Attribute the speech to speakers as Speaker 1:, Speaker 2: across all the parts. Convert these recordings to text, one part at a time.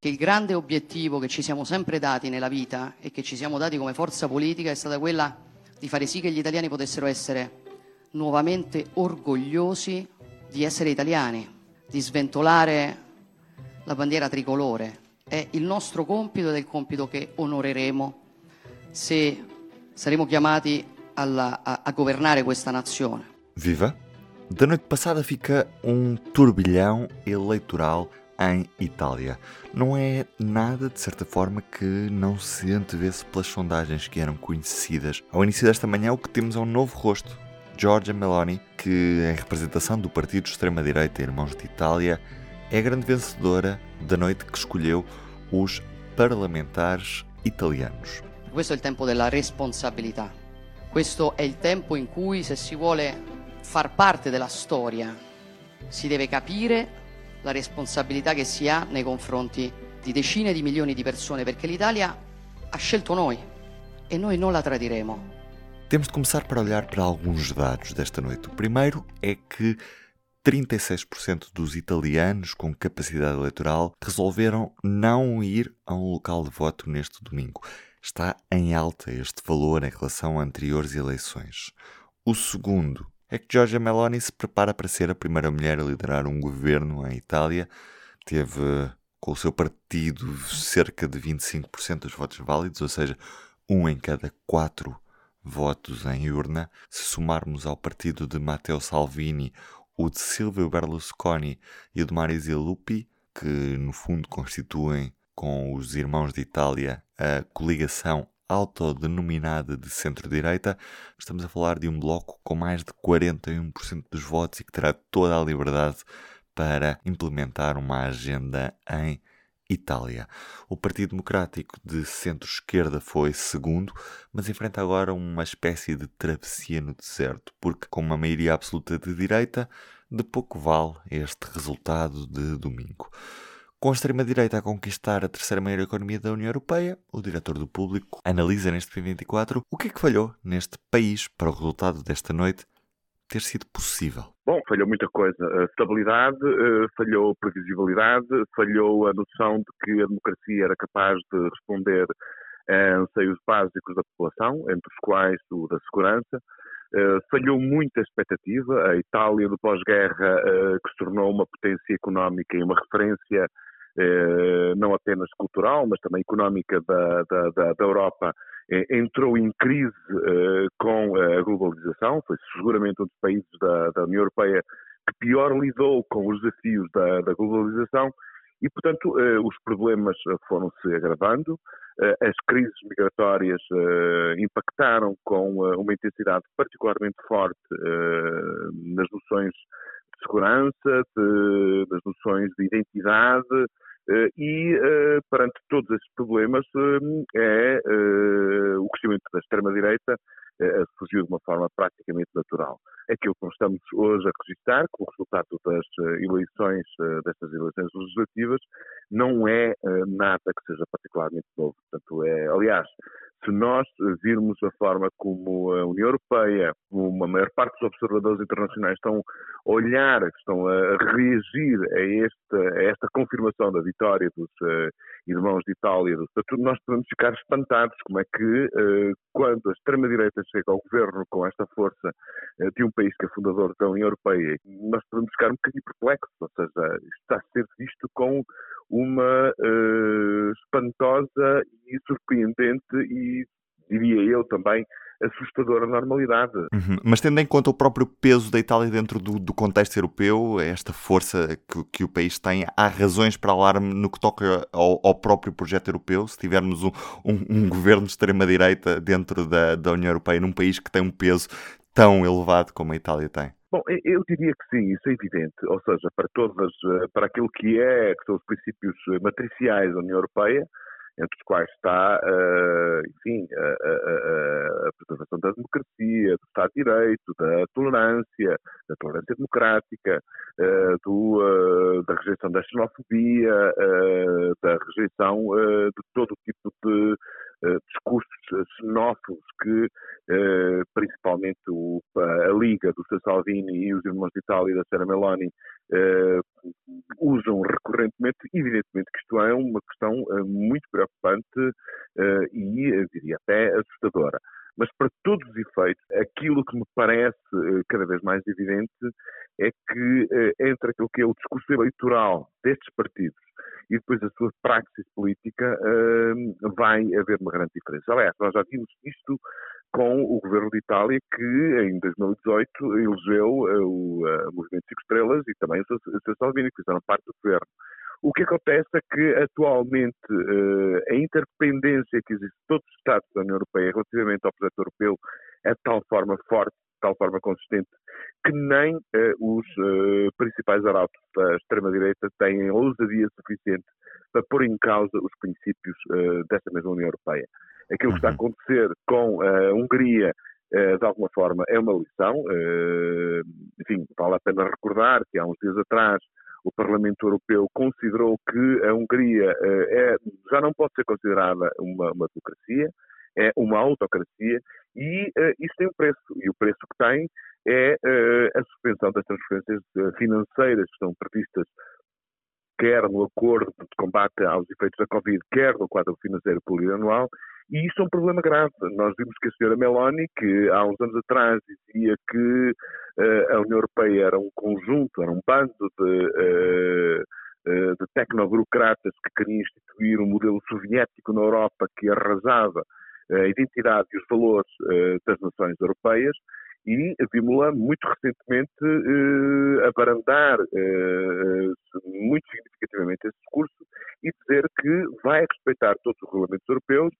Speaker 1: che il grande obiettivo che ci siamo sempre dati nella vita e che ci siamo dati come forza politica è stata quella di fare sì che gli italiani potessero essere nuovamente orgogliosi di essere italiani, di sventolare la bandiera tricolore. È il nostro compito ed è il compito che onoreremo se saremo chiamati alla, a, a governare questa nazione.
Speaker 2: Viva! Da noite passada fica um turbilhão eleitoral em Itália. Não é nada, de certa forma, que não se antevesse pelas sondagens que eram conhecidas. Ao início desta manhã, o que temos é um novo rosto. Giorgia Meloni, que em representação do partido de extrema-direita Irmãos de Itália, é a grande vencedora da noite que escolheu os parlamentares italianos.
Speaker 1: Questo è il tempo della responsabilità. Questo è il tempo in cui se si vuole far parte della storia si deve capire la responsabilità che si ha nei confronti di decine di milioni di persone perché l'Italia ha scelto noi e noi non la tradiremo.
Speaker 2: Temos de começar por olhar para alguns dados desta noite. O primeiro é que 36% dos italianos com capacidade eleitoral resolveram não ir a um local de voto neste domingo. Está em alta este valor em relação a anteriores eleições. O segundo é que Giorgia Meloni se prepara para ser a primeira mulher a liderar um governo em Itália. Teve com o seu partido cerca de 25% dos votos válidos, ou seja, um em cada quatro votos em urna. Se somarmos ao partido de Matteo Salvini o de Silvio Berlusconi e o de Marisa Lupi, que no fundo constituem com os Irmãos de Itália a coligação autodenominada de centro-direita, estamos a falar de um bloco com mais de 41% dos votos e que terá toda a liberdade para implementar uma agenda em Itália. O Partido Democrático de centro-esquerda foi segundo, mas enfrenta agora uma espécie de travessia no deserto, porque com uma maioria absoluta de direita, de pouco vale este resultado de domingo. Com a extrema-direita a conquistar a terceira maior economia da União Europeia, o diretor do público analisa neste P24 o que é que falhou neste país para o resultado desta noite ter sido possível?
Speaker 3: Bom, falhou muita coisa. A estabilidade, eh, falhou previsibilidade, falhou a noção de que a democracia era capaz de responder a anseios básicos da população, entre os quais o da segurança. Eh, falhou muito a expectativa. A Itália do pós-guerra, eh, que se tornou uma potência económica e uma referência não apenas cultural, mas também económica da, da, da, da Europa, é, entrou em crise uh, com a globalização, foi seguramente um dos países da, da, União Europeia que pior lidou com os desafios da, da globalização. E, portanto, os problemas foram-se agravando, as crises migratórias impactaram com uma intensidade particularmente forte nas noções de segurança, de, nas noções de identidade, eh, e, eh, perante todos esses problemas, eh, é o crescimento da extrema-direita surgiu de uma forma praticamente natural. Aquilo que nós estamos hoje a registrar, com o resultado das eleições, destas eleições legislativas, não é nada que seja particularmente novo. Portanto, é, aliás, se nós virmos a forma como a União Europeia, como a maior parte dos observadores internacionais estão a olhar, estão a reagir a esta, a esta confirmação da vitória dos uh, irmãos de Itália, do nós podemos ficar espantados como é que, uh, quando a extrema-direita chega ao governo com esta força uh, de um país que é fundador da União Europeia, nós podemos ficar um bocadinho perplexos, ou seja, está a ser visto com uma uh, espantosa e surpreendente e, diria eu também, assustadora normalidade.
Speaker 2: Uhum. Mas tendo em conta o próprio peso da Itália dentro do, do contexto europeu, esta força que, que, o país tem, há razões para alarme no que toca ao, ao próprio projeto europeu? Se tivermos um, um, um governo de extrema-direita dentro da, da União Europeia, num país que tem um peso tão elevado como a Itália tem?
Speaker 3: Bom, eu diria que sim, isso é evidente. Ou seja, para todas, eh, para aquilo que é, que são os princípios eh, matriciais da União Europeia, entre os quais está, uh, enfim, a, preservação da democracia, do Estado de Direito, da tolerância, da tolerância democrática, do, da rejeição da xenofobia, da rejeição de todo tipo de discursos xenófobos que principalmente a Liga do Sr. Salvini e os irmãos de Itália da Sra. Meloni usam recorrentemente. Evidentemente que isto é uma questão muito preocupante e, diria até, assustadora. Mas, para todos os efeitos, aquilo que me parece cada vez mais evidente é que entre aquilo que é o discurso eleitoral destes partidos e depois a sua praxis política, vai haver uma grande diferença. Aliás, nós já vimos isto com o governo de Itália, que em 2018 elegeu uh, o uh, Movimento Cinco Estrelas e também o Sr. Salvini, que fizeram parte do governo. O que acontece é que, atualmente, uh, a interdependência que existe de todos os Estados da União Europeia relativamente ao projeto europeu é de tal forma forte, de tal forma consistente, que nem os principais arautos da extrema-direita têm ousadia suficiente para pôr em causa os princípios dessa mesma União Europeia. Aquilo que está a uhum. acontecer com a Hungria, eh, de alguma forma, é uma lição. Eh, enfim, vale a pena recordar que há uns dias atrás o Parlamento Europeu considerou que a Hungria eh, é, já não pode ser considerada uma, uma democracia, é uma autocracia e uh, isso tem um preço. E o preço que tem é uh, a suspensão das transferências financeiras que estão previstas quer no acordo de combate aos efeitos da Covid, quer no quadro financeiro plurianual, e isso é um problema grave. Nós vimos que a senhora Meloni, que há uns anos atrás dizia que uh, a União Europeia era um conjunto, era um bando de, de tecnoburocratas que queriam instituir um modelo soviético na Europa que arrasava a identidade e os valores das nações europeias, e vimos-la muito recentemente eh, abarandar eh, muito significativamente esse discurso e dizer que vai respeitar todos os regulamentos europeus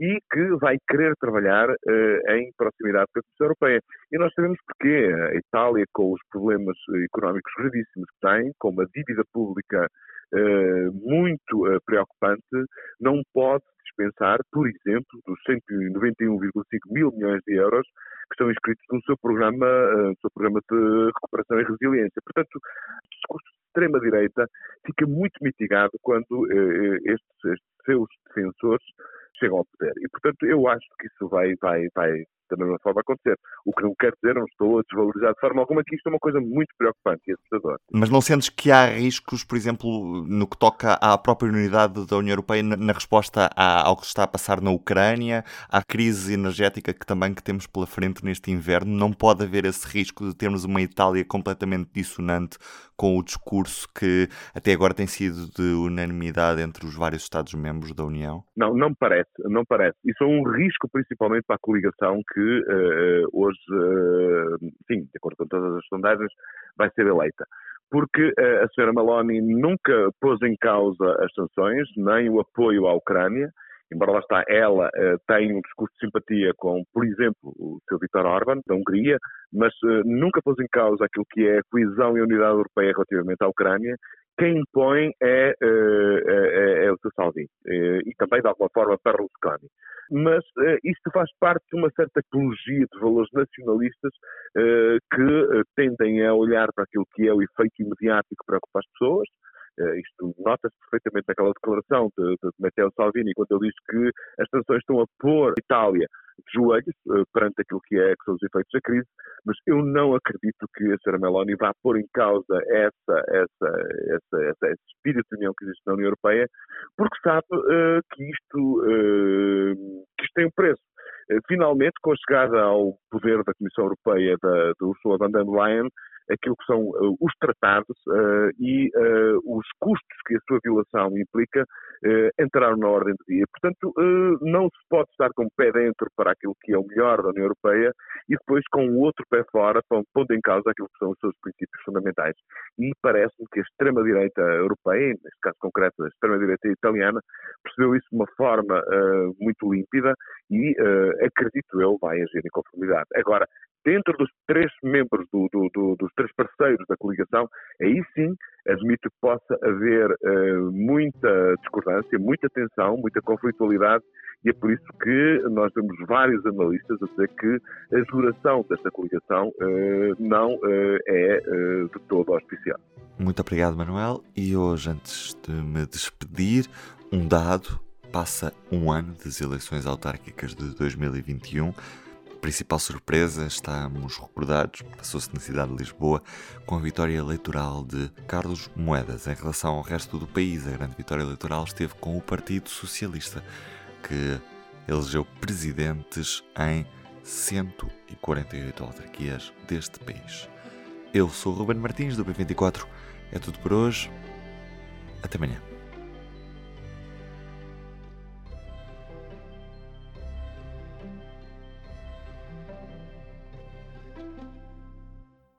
Speaker 3: e que vai querer trabalhar uh, em proximidade com a Comissão Europeia. E nós sabemos porque a Itália, com os problemas económicos gravíssimos que tem, com uma dívida pública uh, muito uh, preocupante, não pode dispensar, por exemplo, dos 191,5 mil milhões de euros que estão inscritos no seu programa, no seu programa de recuperação e resiliência. Portanto, o discurso de extrema-direita fica muito mitigado quando estes, estes seus defensores chegam ao poder. E, portanto, eu acho que isso vai, vai, vai da mesma forma acontecer. O que não quer dizer, não estou a desvalorizar de forma alguma, que isto é uma coisa muito preocupante e assustadora.
Speaker 2: Mas não sentes que há riscos, por exemplo, no que toca à própria unidade da União Europeia na resposta ao que está a passar na Ucrânia, à crise energética que também que temos pela frente neste inverno? Não pode haver esse risco de termos uma Itália completamente dissonante com o discurso que até agora tem sido de unanimidade entre os vários Estados-membros da União?
Speaker 3: Não, não parece, não parece. Isso é um risco principalmente para a coligação que uh, hoje, uh, sim, de acordo com todas as sondagens, vai ser eleita. Porque uh, a senhora Maloney nunca pôs em causa as sanções, nem o apoio à Ucrânia, embora lá está, ela uh, tem um discurso de simpatia com, por exemplo, o seu Viktor Orban, da Hungria, mas uh, nunca pôs em causa aquilo que é a coesão e a unidade europeia relativamente à Ucrânia. Quem impõe é, uh, é, é, o seu Salvini e também, de alguma forma, Berlusconi. Mas isto faz parte de uma certa ecologia de valores nacionalistas que tendem a olhar para aquilo que é o efeito imediato que preocupa as pessoas, isto nota-se perfeitamente naquela declaração de, de Matteo Salvini, quando ele diz que as sanções estão a pôr a Itália de joelhos uh, perante aquilo que, é, que são os efeitos da crise, mas eu não acredito que a Sra. Meloni vá pôr em causa essa, essa, essa, essa, esse espírito de união que existe na União Europeia, porque sabe uh, que, isto, que isto tem um preço. Finalmente, com a chegada ao poder da Comissão Europeia da, de Ursula von der Leyen, aquilo que são uh, os tratados uh, e uh, os custos que a sua violação implica entraram na ordem do dia. Portanto, não se pode estar com o pé dentro para aquilo que é o melhor da União Europeia e depois com o outro pé fora, pondo em causa aquilo que são os seus princípios fundamentais. E parece-me que a extrema-direita europeia, neste caso concreto a extrema-direita italiana, percebeu isso de uma forma muito límpida e, acredito eu, vai agir em conformidade. Agora, dentro dos três membros, do, do, do, dos três parceiros da coligação, aí sim admito que possa haver uh, muita discordância, muita tensão, muita conflitualidade e é por isso que nós temos vários analistas a dizer que a duração desta coligação uh, não uh, é de todo auspiciada.
Speaker 2: Muito obrigado, Manuel. E hoje, antes de me despedir, um dado. Passa um ano das eleições autárquicas de 2021 Principal surpresa, estamos recordados, passou-se na cidade de Lisboa, com a vitória eleitoral de Carlos Moedas. Em relação ao resto do país, a grande vitória eleitoral esteve com o Partido Socialista, que elegeu presidentes em 148 autarquias deste país. Eu sou o Ruben Martins, do P24. É tudo por hoje. Até amanhã.